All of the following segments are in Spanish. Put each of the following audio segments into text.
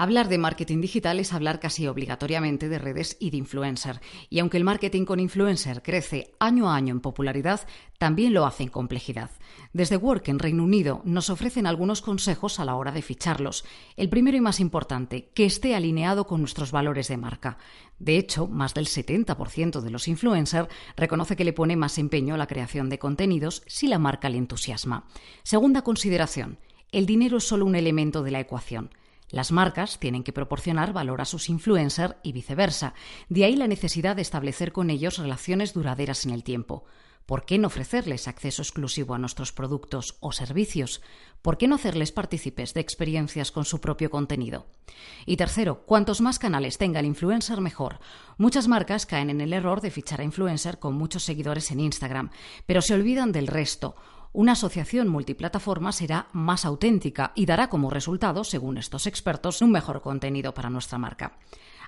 Hablar de marketing digital es hablar casi obligatoriamente de redes y de influencer. Y aunque el marketing con influencer crece año a año en popularidad, también lo hace en complejidad. Desde Work en Reino Unido nos ofrecen algunos consejos a la hora de ficharlos. El primero y más importante, que esté alineado con nuestros valores de marca. De hecho, más del 70% de los influencers reconoce que le pone más empeño a la creación de contenidos si la marca le entusiasma. Segunda consideración, el dinero es solo un elemento de la ecuación. Las marcas tienen que proporcionar valor a sus influencers y viceversa. De ahí la necesidad de establecer con ellos relaciones duraderas en el tiempo. ¿Por qué no ofrecerles acceso exclusivo a nuestros productos o servicios? ¿Por qué no hacerles partícipes de experiencias con su propio contenido? Y tercero, cuantos más canales tenga el influencer, mejor. Muchas marcas caen en el error de fichar a influencer con muchos seguidores en Instagram, pero se olvidan del resto una asociación multiplataforma será más auténtica y dará como resultado, según estos expertos, un mejor contenido para nuestra marca.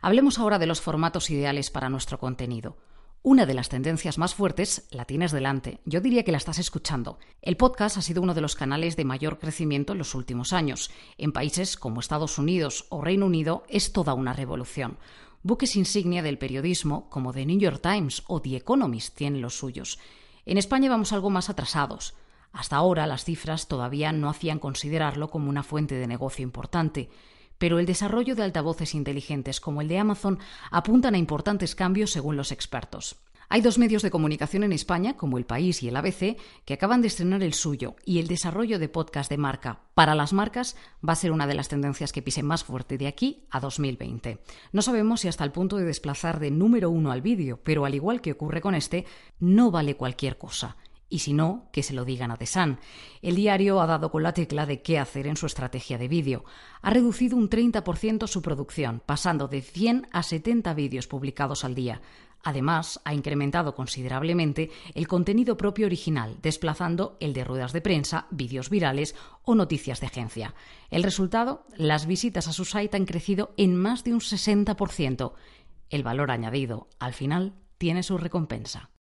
Hablemos ahora de los formatos ideales para nuestro contenido. Una de las tendencias más fuertes la tienes delante. Yo diría que la estás escuchando. El podcast ha sido uno de los canales de mayor crecimiento en los últimos años. En países como Estados Unidos o Reino Unido es toda una revolución. Buques insignia del periodismo como The New York Times o The Economist tienen los suyos. En España vamos algo más atrasados. Hasta ahora las cifras todavía no hacían considerarlo como una fuente de negocio importante, pero el desarrollo de altavoces inteligentes como el de Amazon apuntan a importantes cambios según los expertos. Hay dos medios de comunicación en España, como El País y el ABC, que acaban de estrenar el suyo, y el desarrollo de podcast de marca para las marcas va a ser una de las tendencias que pisen más fuerte de aquí a 2020. No sabemos si hasta el punto de desplazar de número uno al vídeo, pero al igual que ocurre con este, no vale cualquier cosa y si no, que se lo digan a The Sun. El diario ha dado con la tecla de qué hacer en su estrategia de vídeo. Ha reducido un 30% su producción, pasando de 100 a 70 vídeos publicados al día. Además, ha incrementado considerablemente el contenido propio original, desplazando el de ruedas de prensa, vídeos virales o noticias de agencia. El resultado, las visitas a su site han crecido en más de un 60%. El valor añadido, al final, tiene su recompensa.